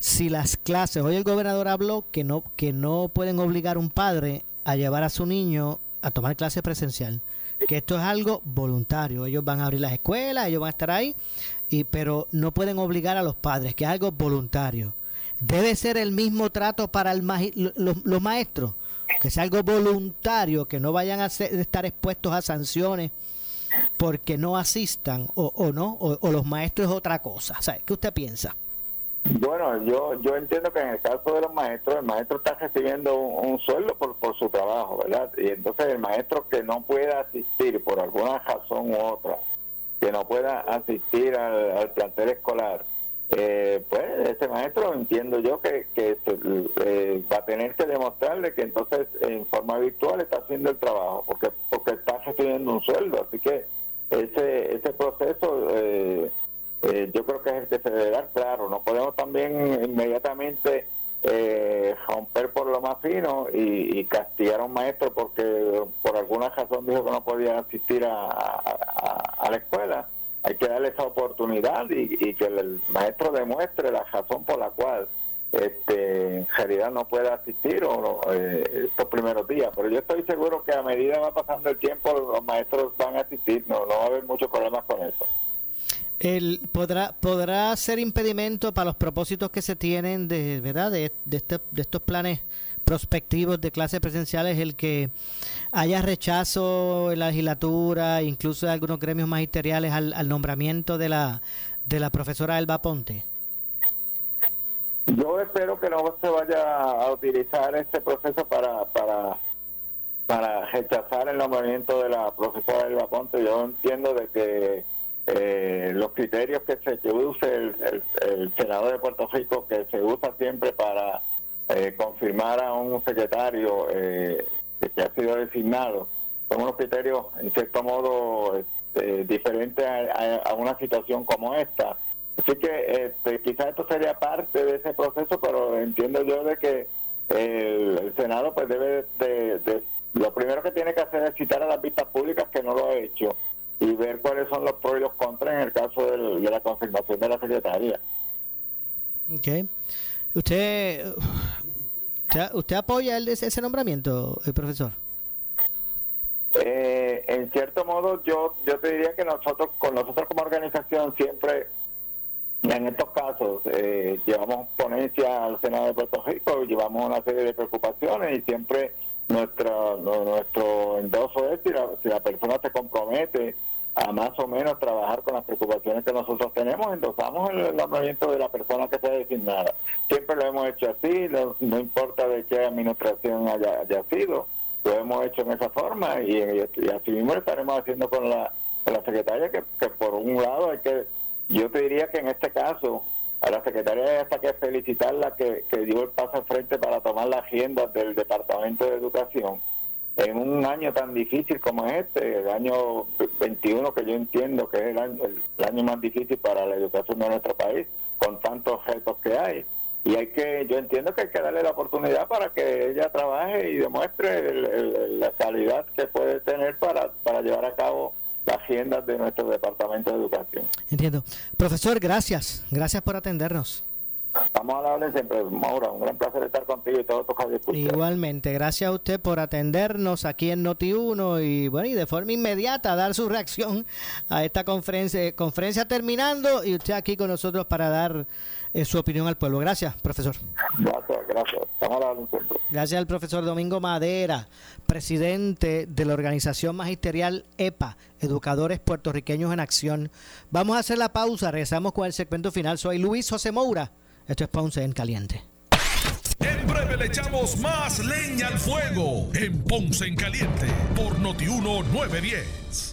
Si las clases, hoy el gobernador habló que no, que no pueden obligar a un padre a llevar a su niño a tomar clase presencial, que esto es algo voluntario. Ellos van a abrir las escuelas, ellos van a estar ahí, y, pero no pueden obligar a los padres, que es algo voluntario. Debe ser el mismo trato para el los, maestros, que sea algo voluntario, que no vayan a ser- estar expuestos a sanciones porque no asistan o, o no, o, los maestros es otra cosa. Sea, ¿Qué usted piensa? Bueno, yo yo entiendo que en el caso de los maestros, el maestro está recibiendo un, sueldo por, por su trabajo, ¿verdad? Y entonces el maestro que no pueda asistir por alguna razón u otra, que no pueda asistir al, al plantel escolar, eh, pues ese maestro entiendo yo que, que eh, va a tener que demostrarle que entonces en forma virtual está haciendo el trabajo, porque porque está recibiendo un sueldo, así que ese ese proceso eh, eh, yo creo que es el que se debe dar claro. No podemos también inmediatamente eh, romper por lo más fino y, castigar a un maestro porque por alguna razón dijo que no podía asistir a, la escuela. Hay que darle esa oportunidad y, y que el maestro demuestre la razón por la cual este, en realidad no puede asistir o eh, estos primeros días. Pero yo estoy seguro que a medida va pasando el tiempo los maestros van a asistir, no, no va a haber muchos problemas con eso. El, podrá, ¿Podrá ser impedimento para los propósitos que se tienen de, ¿verdad? de, de, este- de estos planes prospectivos de clases presenciales el que haya rechazo en la legislatura, incluso de algunos gremios magisteriales al, al nombramiento de la, de la profesora Elba Ponte? Yo espero que no se vaya a utilizar este proceso para para para rechazar el nombramiento de la profesora Elba Ponte. Yo entiendo de que eh, los criterios que se que use el, el- senador de Puerto Rico, que se usa siempre para eh, confirmar a un secretario eh, que ha sido designado, son unos criterios en cierto modo este, diferentes a, una situación como esta. Así que este, quizás esto sería parte de ese proceso, pero entiendo yo de que el, Senado pues debe de, de- lo primero que tiene que hacer es citar a las vistas públicas que no lo ha hecho y ver cuáles son los pros y los contras en el caso del- de la confirmación de la secretaria. Okay. ¿Usted, usted, usted apoya el, ese ese nombramiento, el profesor? Eh, en cierto modo, yo yo te diría que nosotros, con nosotros como organización, siempre en estos casos eh, llevamos ponencia al Senado de Puerto Rico, llevamos una serie de preocupaciones y siempre nuestra, no- nuestro endoso es si la, si la persona se compromete a más o menos trabajar con las preocupaciones que nosotros tenemos, endosamos el nombramiento de la persona que sea designada. Siempre lo hemos hecho así, no, importa de qué administración haya, sido, lo hemos hecho en esa forma y, así mismo lo estaremos haciendo con la, con la secretaria, que, por un lado hay que, yo te diría que en este caso, a la secretaria hasta que felicitarla que, que dio el paso al frente para tomar las riendas del Departamento de Educación en un año tan difícil como es este, el año 21 que yo entiendo que es el año, el año más difícil para la educación de nuestro país, con tantos retos que hay. y hay que, yo entiendo que hay que darle la oportunidad para que ella trabaje y demuestre el- la calidad que puede tener para, para llevar a cabo las agendas de nuestro Departamento de Educación. Entiendo. Profesor, gracias. Gracias por atendernos. Estamos a la orden siempre, Maura, un gran placer estar contigo y todos tus radioescuchas. Igualmente, gracias a usted por atendernos aquí en Noti1 y bueno, y de forma inmediata dar su reacción a esta conferencia, conferencia terminando y usted aquí con nosotros para dar eh, su opinión al pueblo. Gracias, profesor. Gracias, gracias. Estamos a la orden siempre. Gracias al profesor Domingo Madera, presidente de la organización magisterial EPA, Educadores Puertorriqueños en Acción. Vamos a hacer la pausa, regresamos con el segmento final. Soy Luis José Moura. Esto es Ponce en Caliente. En breve le echamos más leña al fuego en Ponce en Caliente por Notiuno 910.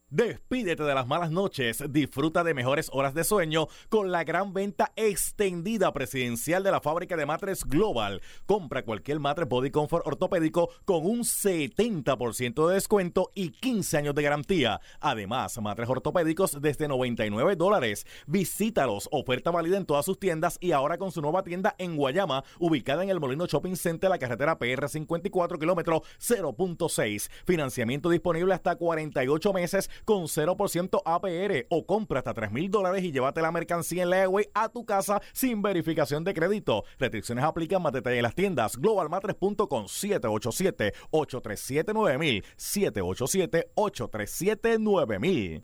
Despídete de las malas noches, disfruta de mejores horas de sueño con la gran venta extendida presidencial de la fábrica de matres Global. Compra cualquier matres Body Comfort ortopédico con un 70% de descuento y 15 años de garantía. Además, matres ortopédicos desde 99 dólares. Visítalos, oferta válida en todas sus tiendas y ahora con su nueva tienda en Guayama, ubicada en el Molino Shopping Center, la carretera PR 54 kilómetro 0.6. Financiamiento disponible hasta 48 meses con 0% APR o compra hasta 3 mil dólares y llévate la mercancía en Leeway a tu casa sin verificación de crédito. Restricciones aplican más detalle en las tiendas globalmatres.com 787-837-9000 787-837-9000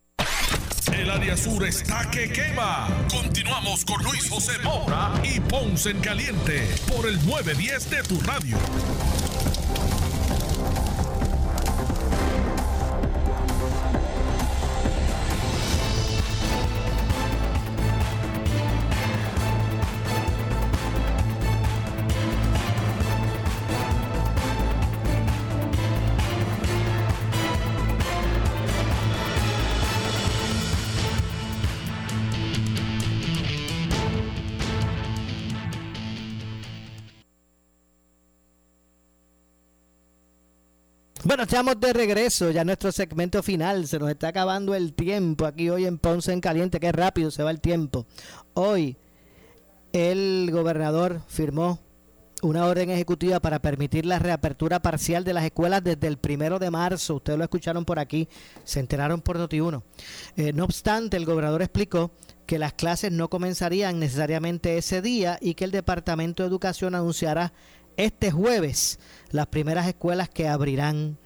El área sur está que quema. Continuamos con Luis José Moura y Ponce en Caliente por el 910 de tu radio. Bueno, estamos de regreso ya nuestro segmento final. Se nos está acabando el tiempo aquí hoy en Ponce en Caliente. Qué rápido se va el tiempo. Hoy el gobernador firmó una orden ejecutiva para permitir la reapertura parcial de las escuelas desde el primero de marzo. Ustedes lo escucharon por aquí, se enteraron por Noti1. Eh, no obstante, el gobernador explicó que las clases no comenzarían necesariamente ese día y que el Departamento de Educación anunciará este jueves las primeras escuelas que abrirán.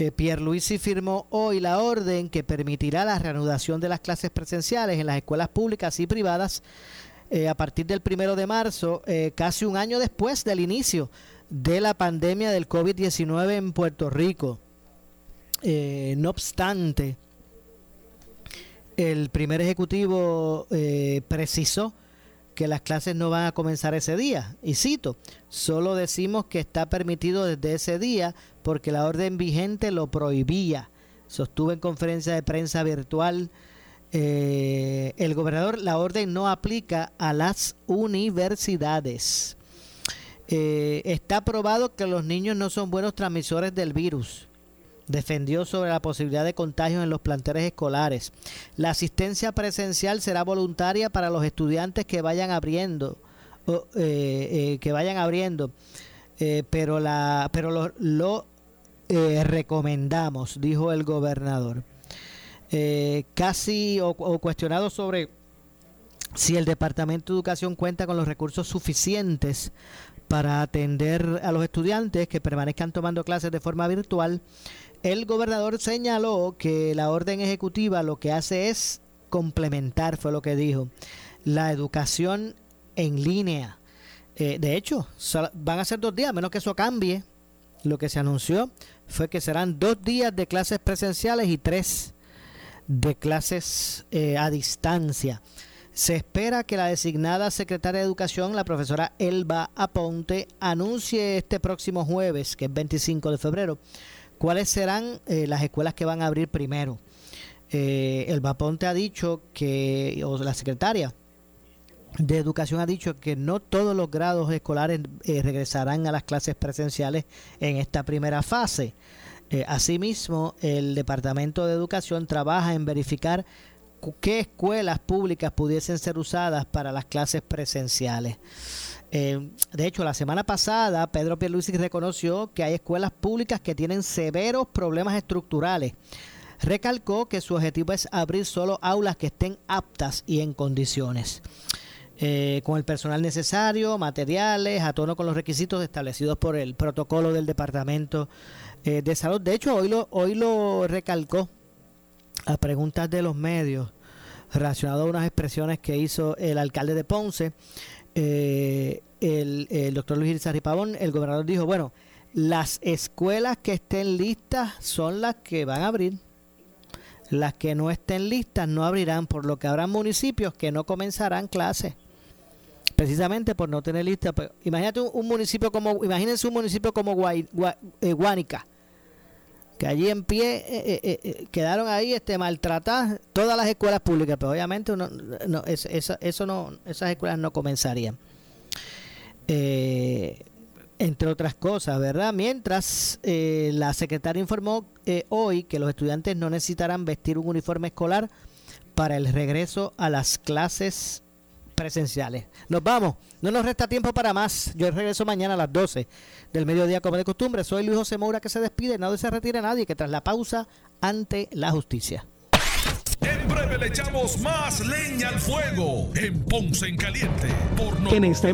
Eh, Pierluisi firmó hoy la orden que permitirá la reanudación de las clases presenciales en las escuelas públicas y privadas eh, a partir del primero de marzo, eh, casi un año después del inicio de la pandemia del COVID-19 en Puerto Rico. Eh, no obstante, el primer ejecutivo precisó que las clases no van a comenzar ese día. Y cito, solo decimos que está permitido desde ese día porque la orden vigente lo prohibía. Sostuvo en conferencia de prensa virtual eh, el gobernador, la orden no aplica a las universidades. Eh, está probado que los niños no son buenos transmisores del virus. Defendió sobre la posibilidad de contagios en los planteles escolares. La asistencia presencial será voluntaria para los estudiantes que vayan abriendo, eh, que vayan abriendo, pero la, pero lo, lo, eh, recomendamos, dijo el gobernador. Eh, casi o, cuestionado sobre si el Departamento de Educación cuenta con los recursos suficientes para atender a los estudiantes que permanezcan tomando clases de forma virtual, el gobernador señaló que la orden ejecutiva lo que hace es complementar, fue lo que dijo, la educación en línea. Eh, de hecho, van a ser dos días, menos que eso cambie. Lo que se anunció fue que serán dos días de clases presenciales y tres de clases eh, a distancia. Se espera que la designada secretaria de Educación, la profesora Elba Aponte, anuncie este próximo jueves, que es 25 de febrero, cuáles serán eh, las escuelas que van a abrir primero. Eh, Elba Aponte ha dicho que, o la secretaria de Educación ha dicho que no todos los grados escolares eh, regresarán a las clases presenciales en esta primera fase. Eh, asimismo, el Departamento de Educación trabaja en verificar qué escuelas públicas pudiesen ser usadas para las clases presenciales. Eh, de hecho, la semana pasada Pedro Pierluisi reconoció que hay escuelas públicas que tienen severos problemas estructurales. Recalcó que su objetivo es abrir solo aulas que estén aptas y en condiciones. Eh, con el personal necesario, materiales, a tono con los requisitos establecidos por el protocolo del Departamento eh, de Salud. De hecho, hoy lo, hoy lo recalcó a preguntas de los medios relacionado a unas expresiones que hizo el alcalde de Ponce, eh, el, doctor Luis Irizarry Pavón, el gobernador dijo, bueno, las escuelas que estén listas son las que van a abrir. Las que no estén listas no abrirán, por lo que habrá municipios que no comenzarán clases. Precisamente por no tener lista. Pues, imagínate un, un municipio como, imagínense un municipio como Guay- Gua- eh, Guánica, que allí en pie eh, eh, quedaron ahí este maltratadas todas las escuelas públicas, pero obviamente uno, no, eso no, esas escuelas no comenzarían. Entre otras cosas, ¿verdad? Mientras la secretaria informó hoy que los estudiantes no necesitarán vestir un uniforme escolar para el regreso a las clases presenciales. Nos vamos, no nos resta tiempo para más. Yo regreso mañana a las 12 del mediodía como de costumbre. Soy Luis José Moura que se despide, no se retire nadie que tras la pausa ante la justicia. En breve le echamos más leña al fuego en Ponce en Caliente por En esta